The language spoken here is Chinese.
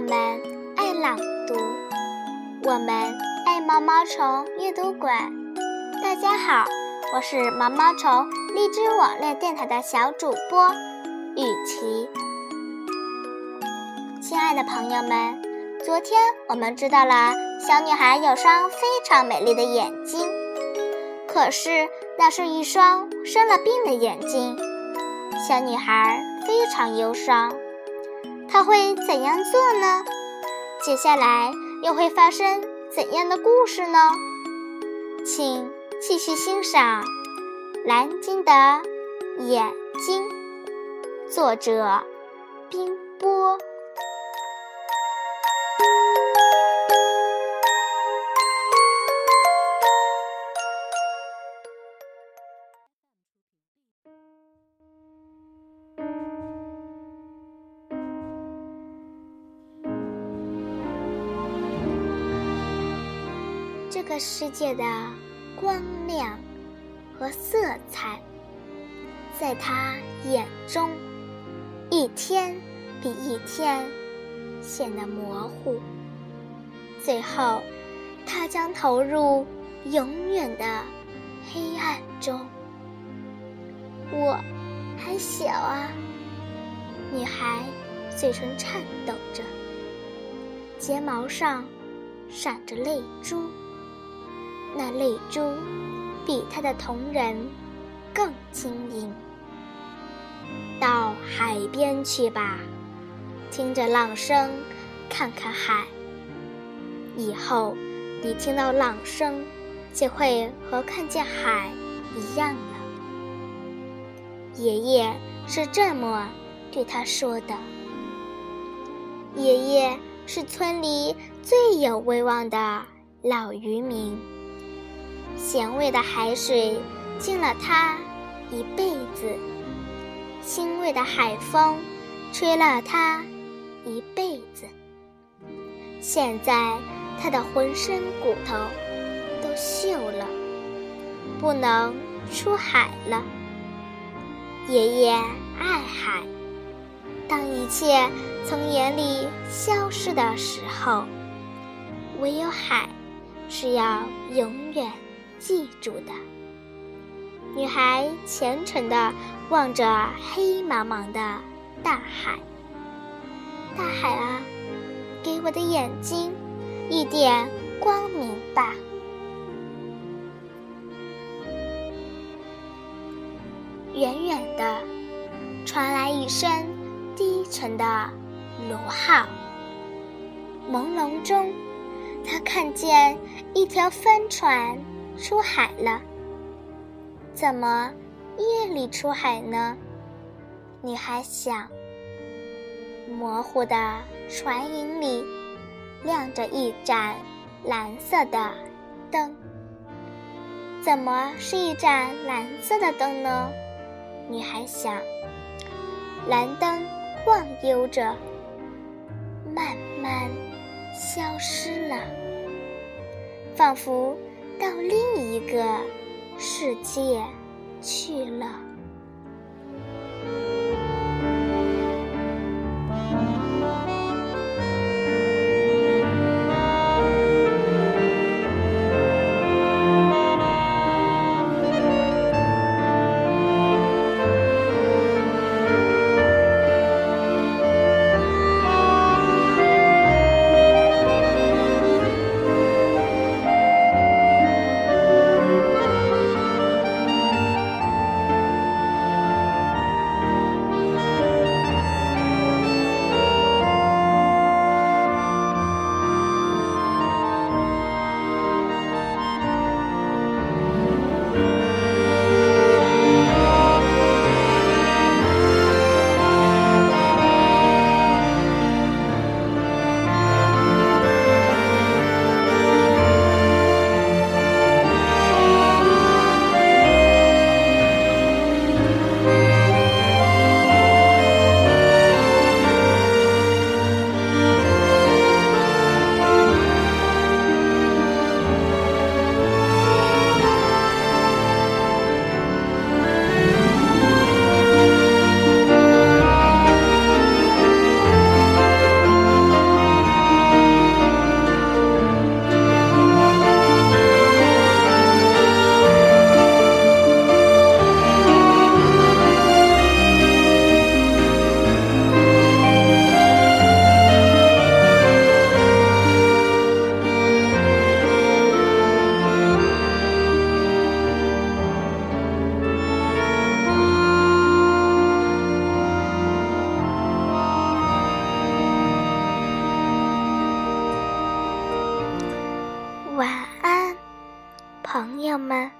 我们爱朗读，我们爱毛毛虫阅读馆，大家好，我是毛毛虫荔枝网络电台的小主播雨琪亲爱的朋友们，昨天我们知道了小女孩有双非常美丽的眼睛，可是那是一双生了病的眼睛，小女孩非常忧伤。他会怎样做呢？接下来又会发生怎样的故事呢？请继续欣赏《蓝鲸的眼睛》，作者冰个世界的光亮和色彩，在他眼中，一天比一天显得模糊。最后，他将投入永远的黑暗中。我还小啊，女孩嘴唇颤抖着，睫毛上闪着泪珠。那泪珠比他的瞳仁更晶莹。到海边去吧，听着浪声，看看海。以后你听到浪声，就会和看见海一样了。爷爷是这么对他说的。爷爷是村里最有威望的老渔民。咸味的海水浸了他一辈子，腥味的海风吹了他一辈子。现在他的浑身骨头都锈了，不能出海了。爷爷爱海，当一切从眼里消失的时候，唯有海是要永远。记住的，女孩虔诚地望着黑茫茫的大海。大海啊，给我的眼睛一点光明吧。远远的传来一声低沉的螺号，朦胧中，他看见一条帆船。出海了？怎么夜里出海呢？女孩想。模糊的船影里亮着一盏蓝色的灯。怎么是一盏蓝色的灯呢？女孩想。蓝灯晃悠着，慢慢消失了，仿佛。到另一个世界去了。晚安朋友们。